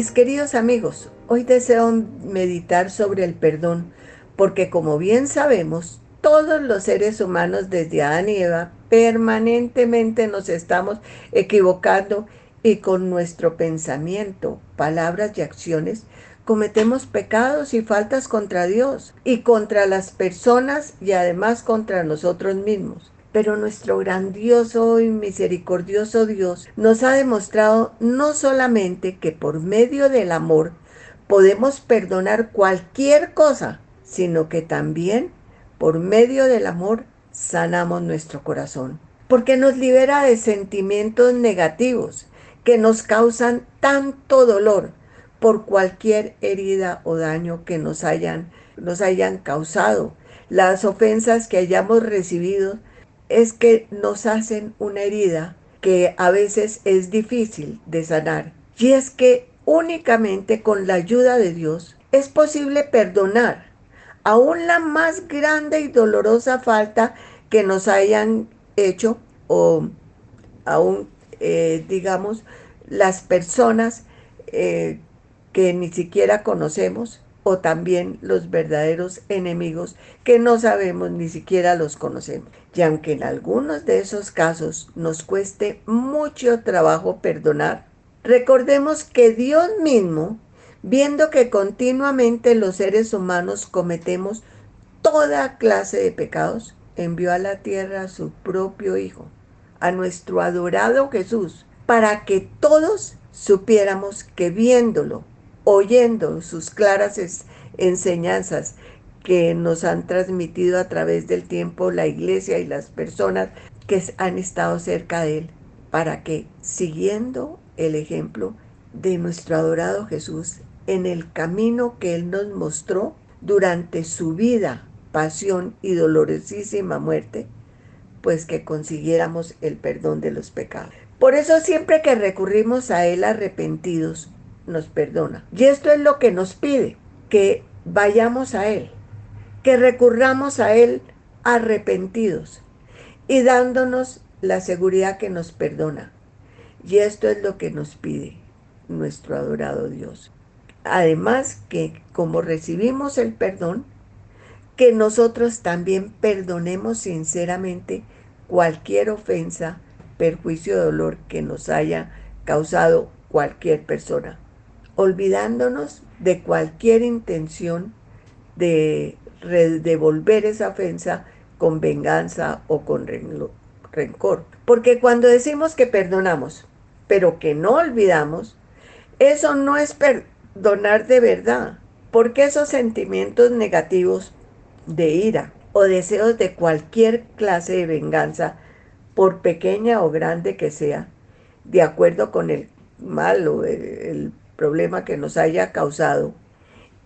Mis queridos amigos, hoy deseo meditar sobre el perdón, porque como bien sabemos, todos los seres humanos desde Adán y Eva permanentemente nos estamos equivocando y con nuestro pensamiento, palabras y acciones cometemos pecados y faltas contra Dios y contra las personas y además contra nosotros mismos. Pero nuestro grandioso y misericordioso Dios nos ha demostrado no solamente que por medio del amor podemos perdonar cualquier cosa, sino que también por medio del amor sanamos nuestro corazón. Porque nos libera de sentimientos negativos que nos causan tanto dolor por cualquier herida o daño que nos hayan, nos hayan causado. Las ofensas que hayamos recibido es que nos hacen una herida que a veces es difícil de sanar. Y es que únicamente con la ayuda de Dios es posible perdonar aún la más grande y dolorosa falta que nos hayan hecho o aún, eh, digamos, las personas eh, que ni siquiera conocemos o también los verdaderos enemigos que no sabemos ni siquiera los conocemos. Y aunque en algunos de esos casos nos cueste mucho trabajo perdonar, recordemos que Dios mismo, viendo que continuamente los seres humanos cometemos toda clase de pecados, envió a la tierra a su propio Hijo, a nuestro adorado Jesús, para que todos supiéramos que viéndolo oyendo sus claras enseñanzas que nos han transmitido a través del tiempo la iglesia y las personas que han estado cerca de él, para que siguiendo el ejemplo de nuestro adorado Jesús en el camino que él nos mostró durante su vida, pasión y dolorosísima muerte, pues que consiguiéramos el perdón de los pecados. Por eso siempre que recurrimos a Él arrepentidos, nos perdona. Y esto es lo que nos pide, que vayamos a Él, que recurramos a Él arrepentidos y dándonos la seguridad que nos perdona. Y esto es lo que nos pide nuestro adorado Dios. Además que como recibimos el perdón, que nosotros también perdonemos sinceramente cualquier ofensa, perjuicio dolor que nos haya causado cualquier persona olvidándonos de cualquier intención de devolver esa ofensa con venganza o con rencor. Porque cuando decimos que perdonamos, pero que no olvidamos, eso no es perdonar de verdad, porque esos sentimientos negativos de ira o deseos de cualquier clase de venganza, por pequeña o grande que sea, de acuerdo con el mal o el problema que nos haya causado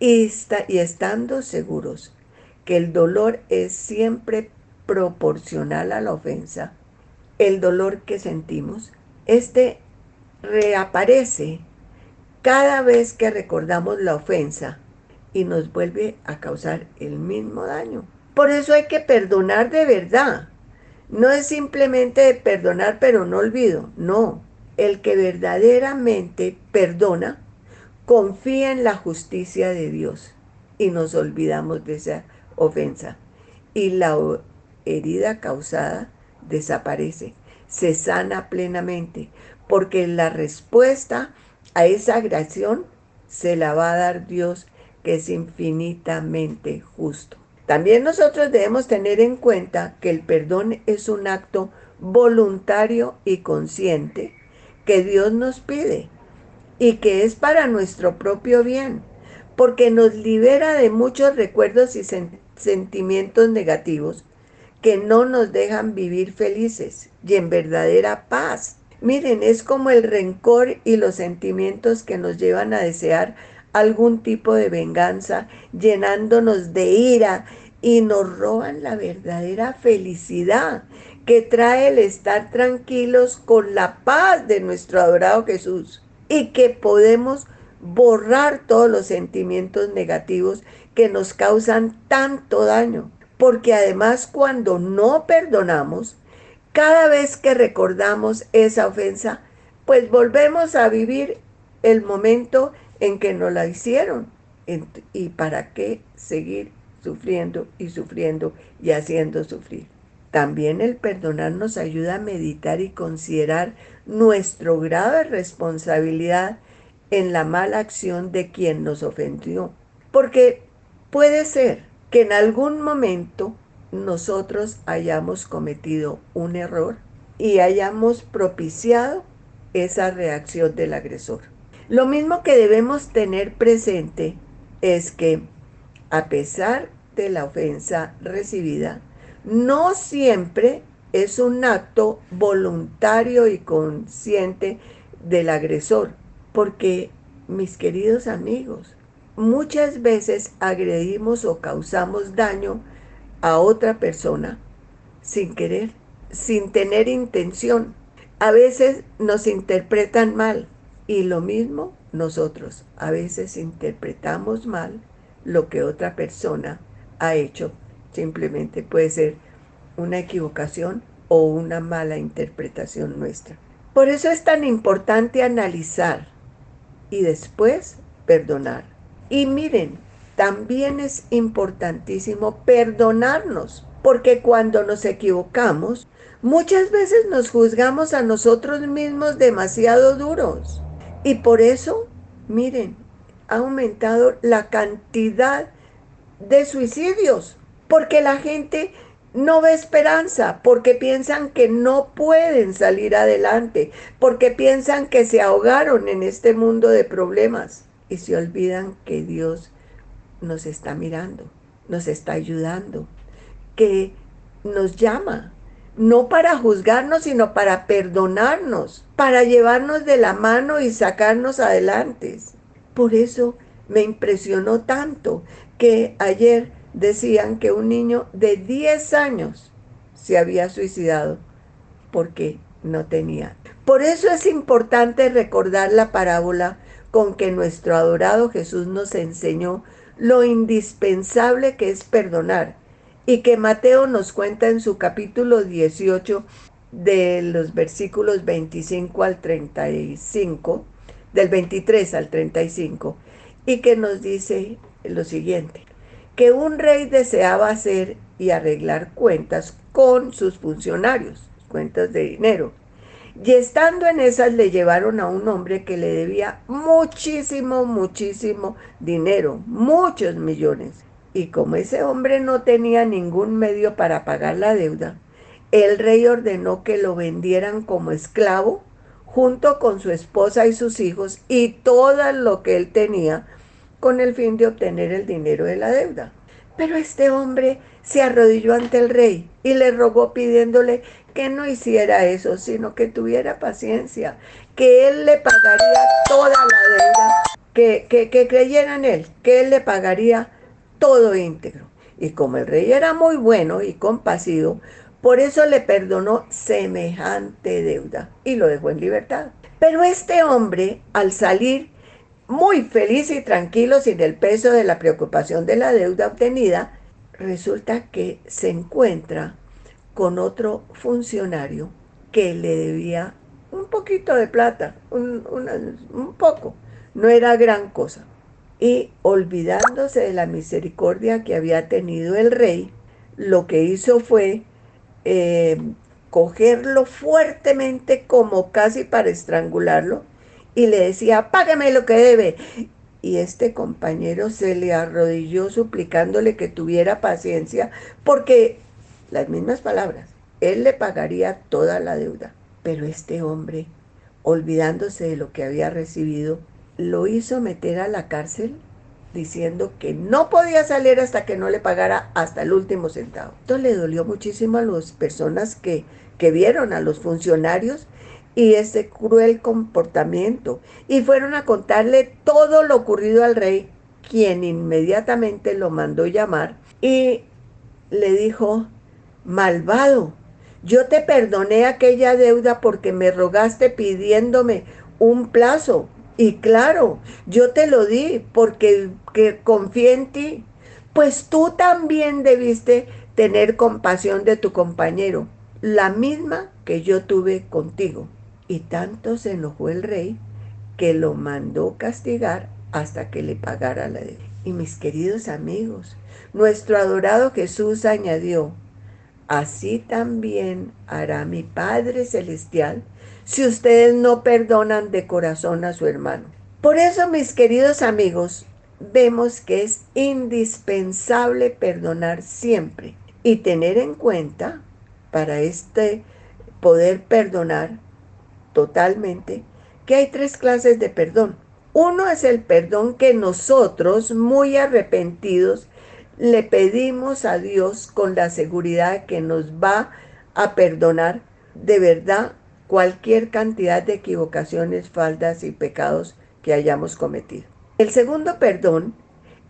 y, y estando seguros que el dolor es siempre proporcional a la ofensa, el dolor que sentimos, este reaparece cada vez que recordamos la ofensa y nos vuelve a causar el mismo daño. Por eso hay que perdonar de verdad. No es simplemente perdonar pero no olvido, no. El que verdaderamente perdona confía en la justicia de Dios y nos olvidamos de esa ofensa. Y la herida causada desaparece, se sana plenamente, porque la respuesta a esa agresión se la va a dar Dios, que es infinitamente justo. También nosotros debemos tener en cuenta que el perdón es un acto voluntario y consciente que Dios nos pide y que es para nuestro propio bien, porque nos libera de muchos recuerdos y sentimientos negativos que no nos dejan vivir felices y en verdadera paz. Miren, es como el rencor y los sentimientos que nos llevan a desear algún tipo de venganza, llenándonos de ira y nos roban la verdadera felicidad que trae el estar tranquilos con la paz de nuestro adorado Jesús y que podemos borrar todos los sentimientos negativos que nos causan tanto daño. Porque además cuando no perdonamos, cada vez que recordamos esa ofensa, pues volvemos a vivir el momento en que nos la hicieron. ¿Y para qué seguir sufriendo y sufriendo y haciendo sufrir? También el perdonar nos ayuda a meditar y considerar nuestra grave responsabilidad en la mala acción de quien nos ofendió. Porque puede ser que en algún momento nosotros hayamos cometido un error y hayamos propiciado esa reacción del agresor. Lo mismo que debemos tener presente es que a pesar de la ofensa recibida, no siempre es un acto voluntario y consciente del agresor, porque, mis queridos amigos, muchas veces agredimos o causamos daño a otra persona sin querer, sin tener intención. A veces nos interpretan mal y lo mismo nosotros. A veces interpretamos mal lo que otra persona ha hecho. Simplemente puede ser una equivocación o una mala interpretación nuestra. Por eso es tan importante analizar y después perdonar. Y miren, también es importantísimo perdonarnos, porque cuando nos equivocamos, muchas veces nos juzgamos a nosotros mismos demasiado duros. Y por eso, miren, ha aumentado la cantidad de suicidios, porque la gente no ve esperanza, porque piensan que no pueden salir adelante, porque piensan que se ahogaron en este mundo de problemas y se olvidan que Dios nos está mirando, nos está ayudando, que nos llama, no para juzgarnos, sino para perdonarnos, para llevarnos de la mano y sacarnos adelante. Por eso me impresionó tanto que ayer decían que un niño de 10 años se había suicidado porque no tenía. Por eso es importante recordar la parábola con que nuestro adorado Jesús nos enseñó lo indispensable que es perdonar y que Mateo nos cuenta en su capítulo 18 de los versículos 25 al 35, del 23 al 35, y que nos dice lo siguiente, que un rey deseaba hacer y arreglar cuentas con sus funcionarios, cuentas de dinero. Y estando en esas le llevaron a un hombre que le debía muchísimo, muchísimo dinero, muchos millones. Y como ese hombre no tenía ningún medio para pagar la deuda, el rey ordenó que lo vendieran como esclavo junto con su esposa y sus hijos y todo lo que él tenía con el fin de obtener el dinero de la deuda. Pero este hombre se arrodilló ante el rey y le rogó pidiéndole que no hiciera eso, sino que tuviera paciencia, que él le pagaría toda la deuda, que, que, que creyera en él, que él le pagaría todo íntegro. Y como el rey era muy bueno y compasivo, por eso le perdonó semejante deuda y lo dejó en libertad. Pero este hombre, al salir muy feliz y tranquilo sin el peso de la preocupación de la deuda obtenida, resulta que se encuentra con otro funcionario que le debía un poquito de plata, un, un, poco, no era gran cosa. Y olvidándose de la misericordia que había tenido el rey, lo que hizo fue eh, cogerlo fuertemente como casi para estrangularlo y le decía, págame lo que debe. Y este compañero se le arrodilló suplicándole que tuviera paciencia porque las mismas palabras, él le pagaría toda la deuda. Pero este hombre, olvidándose de lo que había recibido, lo hizo meter a la cárcel diciendo que no podía salir hasta que no le pagara hasta el último centavo. Esto le dolió muchísimo a las personas que, que vieron, a los funcionarios, y ese cruel comportamiento, y fueron a contarle todo lo ocurrido al rey, quien inmediatamente lo mandó llamar y le dijo, malvado, yo te perdoné aquella deuda porque me rogaste pidiéndome un plazo. Y claro, yo te lo di porque que confié en ti. Pues tú también debiste tener compasión de tu compañero, la misma que yo tuve contigo. Y tanto se enojó el rey que lo mandó castigar hasta que le pagara la deuda. Y mis queridos amigos, nuestro adorado Jesús añadió, así también hará mi Padre Celestial si ustedes no perdonan de corazón a su hermano. Por eso, mis queridos amigos, vemos que es indispensable perdonar siempre y tener en cuenta para este poder perdonar totalmente que hay tres clases de perdón. Uno es el perdón que nosotros, muy arrepentidos, le pedimos a Dios con la seguridad que nos va a perdonar de verdad cualquier cantidad de equivocaciones, faltas y pecados que hayamos cometido. El segundo perdón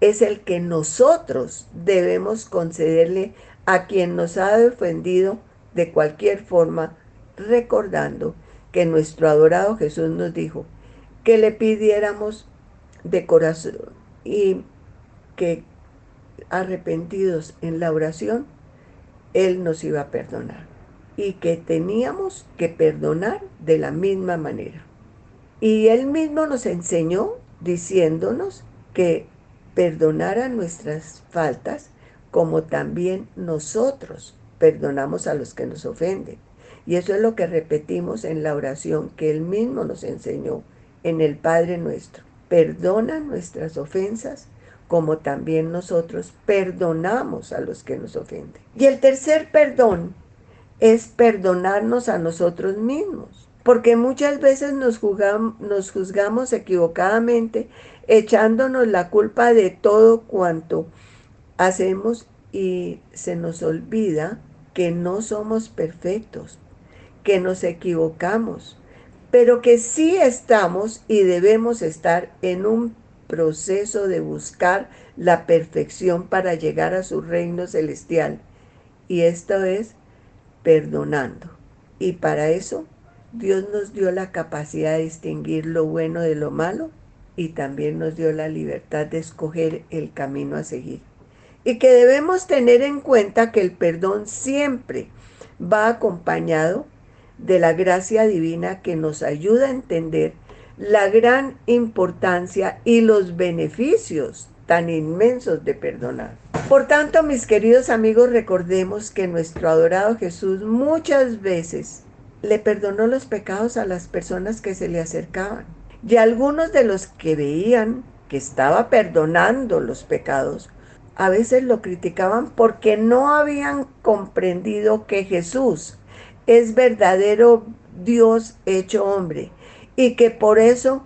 es el que nosotros debemos concederle a quien nos ha ofendido de cualquier forma, recordando que nuestro adorado Jesús nos dijo que le pidiéramos de corazón y que arrepentidos en la oración, Él nos iba a perdonar y que teníamos que perdonar de la misma manera. Y Él mismo nos enseñó diciéndonos que perdonara nuestras faltas como también nosotros perdonamos a los que nos ofenden. Y eso es lo que repetimos en la oración que Él mismo nos enseñó en el Padre nuestro. Perdona nuestras ofensas como también nosotros perdonamos a los que nos ofenden. Y el tercer perdón es perdonarnos a nosotros mismos, porque muchas veces nos nos juzgamos equivocadamente echándonos la culpa de todo cuanto hacemos y se nos olvida que no somos perfectos, que nos equivocamos, pero que sí estamos y debemos estar en un proceso de buscar la perfección para llegar a su reino celestial. Y esto es perdonando. Y para eso Dios nos dio la capacidad de distinguir lo bueno de lo malo y también nos dio la libertad de escoger el camino a seguir. Y que debemos tener en cuenta que el perdón siempre va acompañado de la gracia divina que nos ayuda a entender la gran importancia y los beneficios tan inmensos de perdonar. Por tanto, mis queridos amigos, recordemos que nuestro adorado Jesús muchas veces le perdonó los pecados a las personas que se le acercaban. Y algunos de los que veían que estaba perdonando los pecados, a veces lo criticaban porque no habían comprendido que Jesús es verdadero Dios hecho hombre y que por eso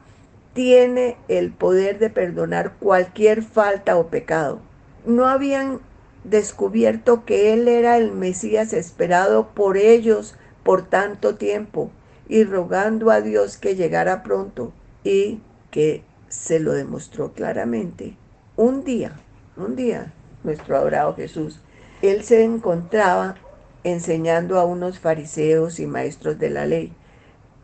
tiene el poder de perdonar cualquier falta o pecado. No habían descubierto que Él era el Mesías esperado por ellos por tanto tiempo y rogando a Dios que llegara pronto y que se lo demostró claramente. Un día, un día, nuestro adorado Jesús, Él se encontraba enseñando a unos fariseos y maestros de la ley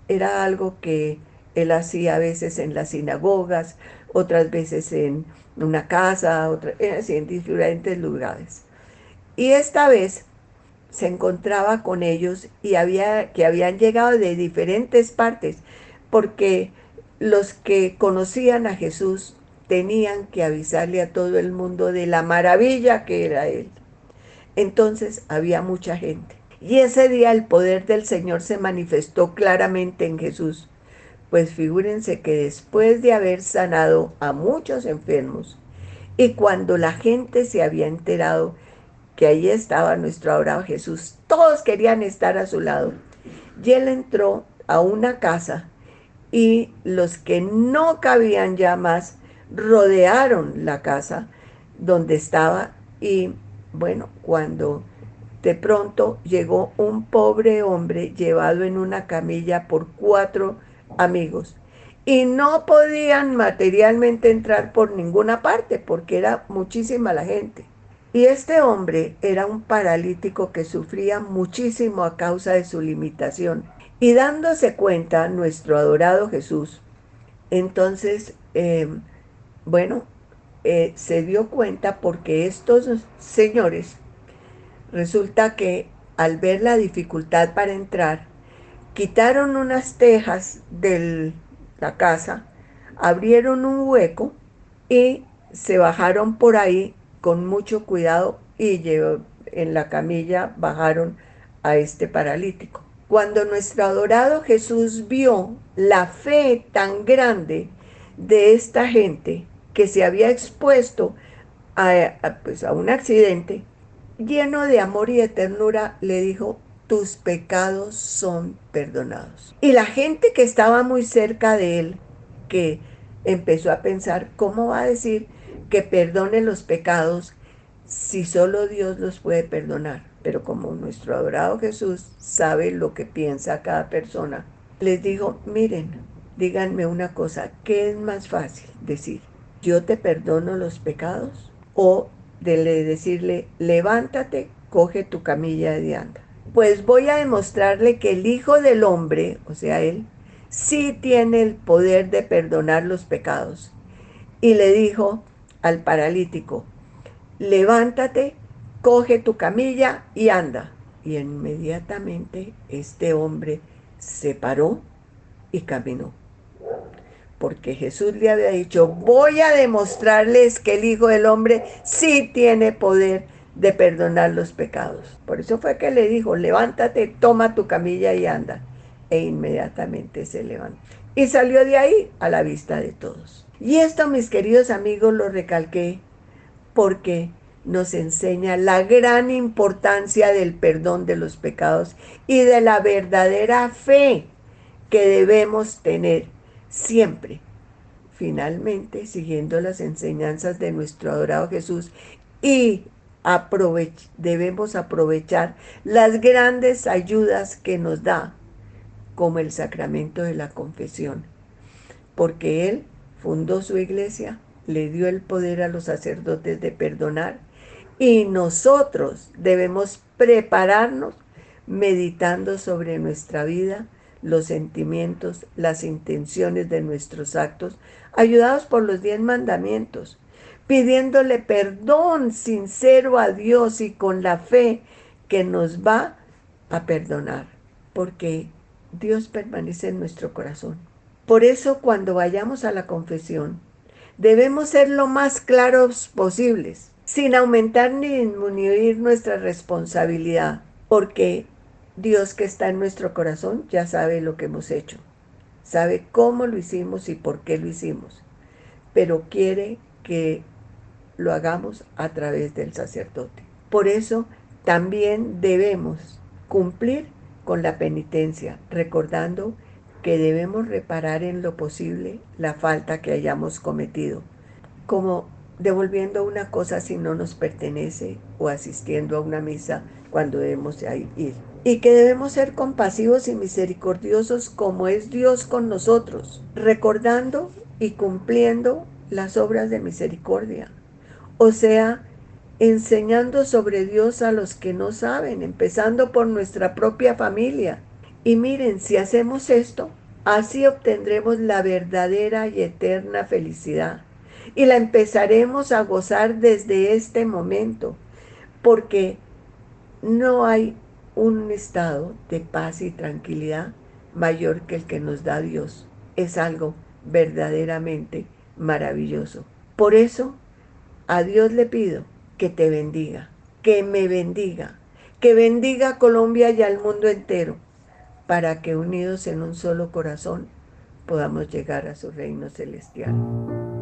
era algo que él hacía a veces en las sinagogas, otras veces en una casa, otras, en diferentes lugares. Y esta vez se encontraba con ellos y había que habían llegado de diferentes partes, porque los que conocían a Jesús tenían que avisarle a todo el mundo de la maravilla que era él. Entonces había mucha gente. Y ese día el poder del Señor se manifestó claramente en Jesús. Pues figúrense que después de haber sanado a muchos enfermos y cuando la gente se había enterado que allí estaba nuestro adorado Jesús, todos querían estar a su lado. Y él entró a una casa y los que no cabían ya más rodearon la casa donde estaba y bueno, cuando de pronto llegó un pobre hombre llevado en una camilla por cuatro amigos y no podían materialmente entrar por ninguna parte porque era muchísima la gente. Y este hombre era un paralítico que sufría muchísimo a causa de su limitación. Y dándose cuenta nuestro adorado Jesús, entonces, em, bueno, eh, se dio cuenta porque estos señores Resulta que al ver la dificultad para entrar, quitaron unas tejas del, la casa, abrieron un hueco y se bajaron por ahí con mucho cuidado y en la camilla bajaron a este paralítico. Cuando nuestro adorado Jesús vio la fe tan grande de esta gente que se había expuesto a, pues, a un accidente, lleno de amor y de ternura, le dijo, tus pecados son perdonados. Y la gente que estaba muy cerca de él, que empezó a pensar, ¿cómo va a decir que perdone los pecados si solo Dios los puede perdonar? Pero como nuestro adorado Jesús sabe lo que piensa cada persona, les dijo, miren, díganme una cosa, ¿qué es más fácil decir? ¿Yo te perdono los pecados? O de decirle, levántate, coge tu camilla y anda. Pues voy a demostrarle que el Hijo del Hombre, o sea, Él, sí tiene el poder de perdonar los pecados. Y le dijo al paralítico, levántate, coge tu camilla y anda. Y inmediatamente este hombre se paró y caminó. Porque Jesús le había dicho, voy a demostrarles que el Hijo del Hombre sí tiene poder de perdonar los pecados. Por eso fue que le dijo, levántate, toma tu camilla y anda. E inmediatamente se levantó. Y salió de ahí a la vista de todos. Y esto, mis queridos amigos, lo recalqué porque nos enseña la gran importancia del perdón de los pecados y de la verdadera fe que debemos tener siempre. Finalmente, siguiendo las enseñanzas de nuestro adorado Jesús y debemos aprovechar las grandes ayudas que nos da, como el sacramento de la confesión, porque Él fundó su iglesia, le dio el poder a los sacerdotes de perdonar y nosotros debemos prepararnos meditando sobre nuestra vida, los sentimientos, las intenciones de nuestros actos, ayudados por los diez mandamientos, pidiéndole perdón sincero a Dios y con la fe que nos va a perdonar, porque Dios permanece en nuestro corazón. Por eso cuando vayamos a la confesión, debemos ser lo más claros posibles sin aumentar ni disminuir nuestra responsabilidad, porque Dios que está en nuestro corazón ya sabe lo que hemos hecho, sabe cómo lo hicimos y por qué lo hicimos, pero quiere que lo hagamos a través del sacerdote. Por eso también debemos cumplir con la penitencia, recordando que debemos reparar en lo posible la falta que hayamos cometido, como devolviendo una cosa si no nos pertenece o asistiendo a una misa cuando debemos ir. Y que debemos ser compasivos y misericordiosos como es Dios con nosotros, recordando y cumpliendo las obras de misericordia. O sea, enseñando sobre Dios a los que no saben, empezando por nuestra propia familia. Y miren, si hacemos esto, así obtendremos la verdadera y eterna felicidad y la empezaremos a gozar desde este momento, porque no hay un estado de paz y tranquilidad mayor que el que nos da Dios. Es algo verdaderamente maravilloso. Por eso, a Dios le pido que te bendiga, que me bendiga, que bendiga a Colombia y al mundo entero, para que unidos en un solo corazón podamos llegar a su reino celestial.